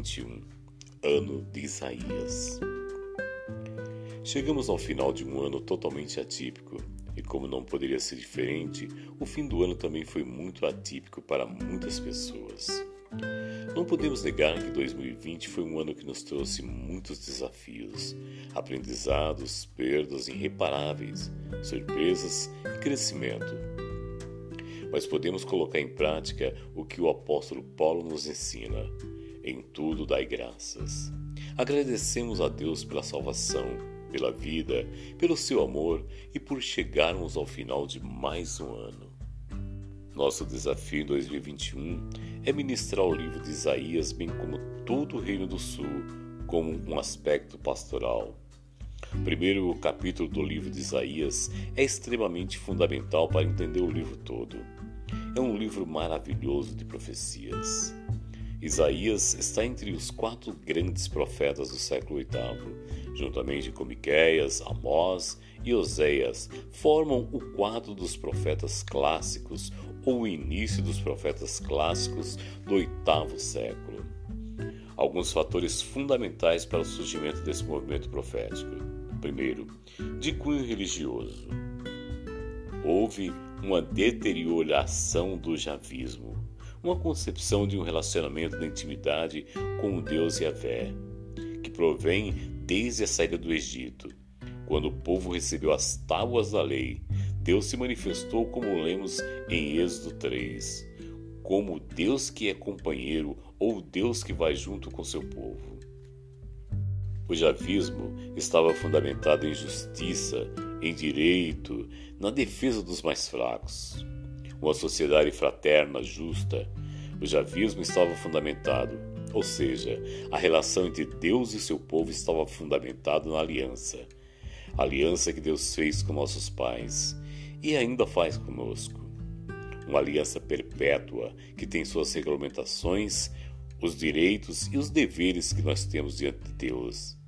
2021, ano de Isaías. Chegamos ao final de um ano totalmente atípico, e como não poderia ser diferente, o fim do ano também foi muito atípico para muitas pessoas. Não podemos negar que 2020 foi um ano que nos trouxe muitos desafios, aprendizados, perdas irreparáveis, surpresas e crescimento. Mas podemos colocar em prática o que o apóstolo Paulo nos ensina: em tudo dai graças. Agradecemos a Deus pela salvação, pela vida, pelo seu amor e por chegarmos ao final de mais um ano. Nosso desafio em 2021 é ministrar o livro de Isaías, bem como todo o Reino do Sul, como um aspecto pastoral. O primeiro capítulo do livro de Isaías é extremamente fundamental para entender o livro todo. É um livro maravilhoso de profecias. Isaías está entre os quatro grandes profetas do século VIII, juntamente com Miqueias, Amós e Oséias, formam o quadro dos profetas clássicos ou o início dos profetas clássicos do oitavo século. Alguns fatores fundamentais para o surgimento desse movimento profético. Primeiro, de cunho religioso. Houve uma deterioração do javismo, uma concepção de um relacionamento de intimidade com o Deus Yahvé, que provém desde a saída do Egito, quando o povo recebeu as tábuas da lei Deus se manifestou, como lemos em Êxodo 3, como Deus que é companheiro ou Deus que vai junto com seu povo. O javismo estava fundamentado em justiça, em direito, na defesa dos mais fracos. Uma sociedade fraterna, justa. O javismo estava fundamentado, ou seja, a relação entre Deus e seu povo estava fundamentada na aliança. A aliança que Deus fez com nossos pais e ainda faz conosco. Uma aliança perpétua que tem suas regulamentações, os direitos e os deveres que nós temos diante de Deus.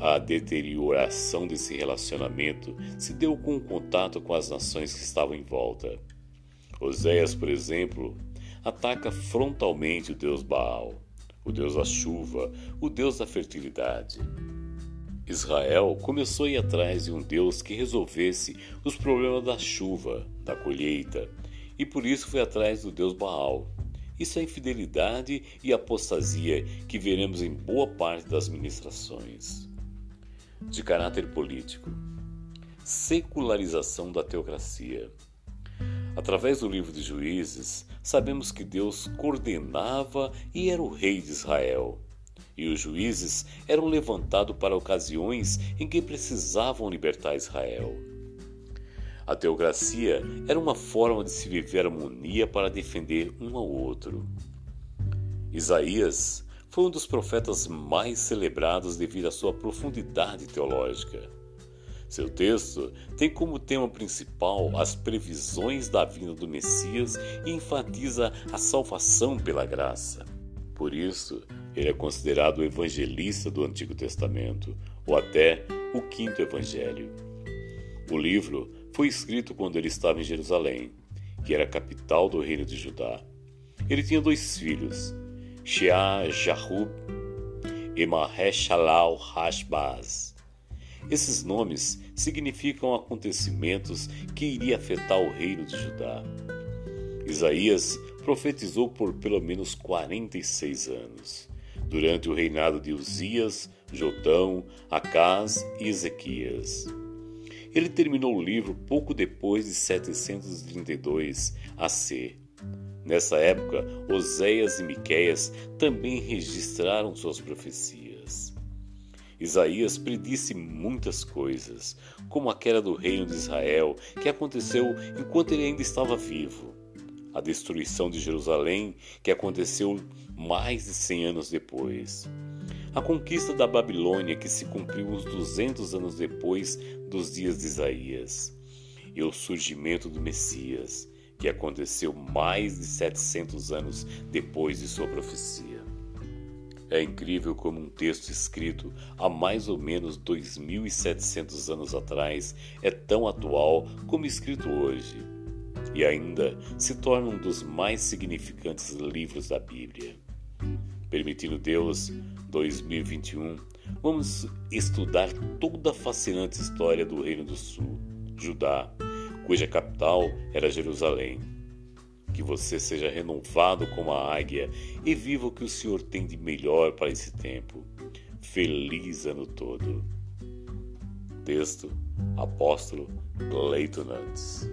A deterioração desse relacionamento se deu com o contato com as nações que estavam em volta. Oséias, por exemplo, ataca frontalmente o deus Baal, o deus da chuva, o deus da fertilidade. Israel começou a ir atrás de um Deus que resolvesse os problemas da chuva, da colheita, e por isso foi atrás do Deus Baal. Isso é infidelidade e apostasia que veremos em boa parte das ministrações. De caráter político, secularização da teocracia. Através do livro de Juízes, sabemos que Deus coordenava e era o rei de Israel e os juízes eram levantados para ocasiões em que precisavam libertar Israel. A teocracia era uma forma de se viver harmonia para defender um ao outro. Isaías foi um dos profetas mais celebrados devido à sua profundidade teológica. Seu texto tem como tema principal as previsões da vinda do Messias e enfatiza a salvação pela graça. Por isso, ele é considerado o evangelista do Antigo Testamento, ou até o quinto evangelho. O livro foi escrito quando ele estava em Jerusalém, que era a capital do reino de Judá. Ele tinha dois filhos, Shea Jahub e Maheshalal Hashbaz. Esses nomes significam acontecimentos que iriam afetar o reino de Judá. Isaías profetizou por pelo menos 46 anos durante o reinado de Uzias, Jotão, Acás e Ezequias. Ele terminou o livro pouco depois de 732 AC. Nessa época, Oséias e Miqueias também registraram suas profecias. Isaías predisse muitas coisas, como aquela do reino de Israel, que aconteceu enquanto ele ainda estava vivo a destruição de Jerusalém, que aconteceu mais de 100 anos depois. A conquista da Babilônia, que se cumpriu uns 200 anos depois dos dias de Isaías. E o surgimento do Messias, que aconteceu mais de 700 anos depois de sua profecia. É incrível como um texto escrito há mais ou menos 2.700 anos atrás é tão atual como escrito hoje e ainda se torna um dos mais significantes livros da Bíblia. Permitindo Deus, 2021, vamos estudar toda a fascinante história do Reino do Sul, Judá, cuja capital era Jerusalém. Que você seja renovado como a águia e viva o que o Senhor tem de melhor para esse tempo. Feliz ano todo. Texto Apóstolo Cleiton Nantes.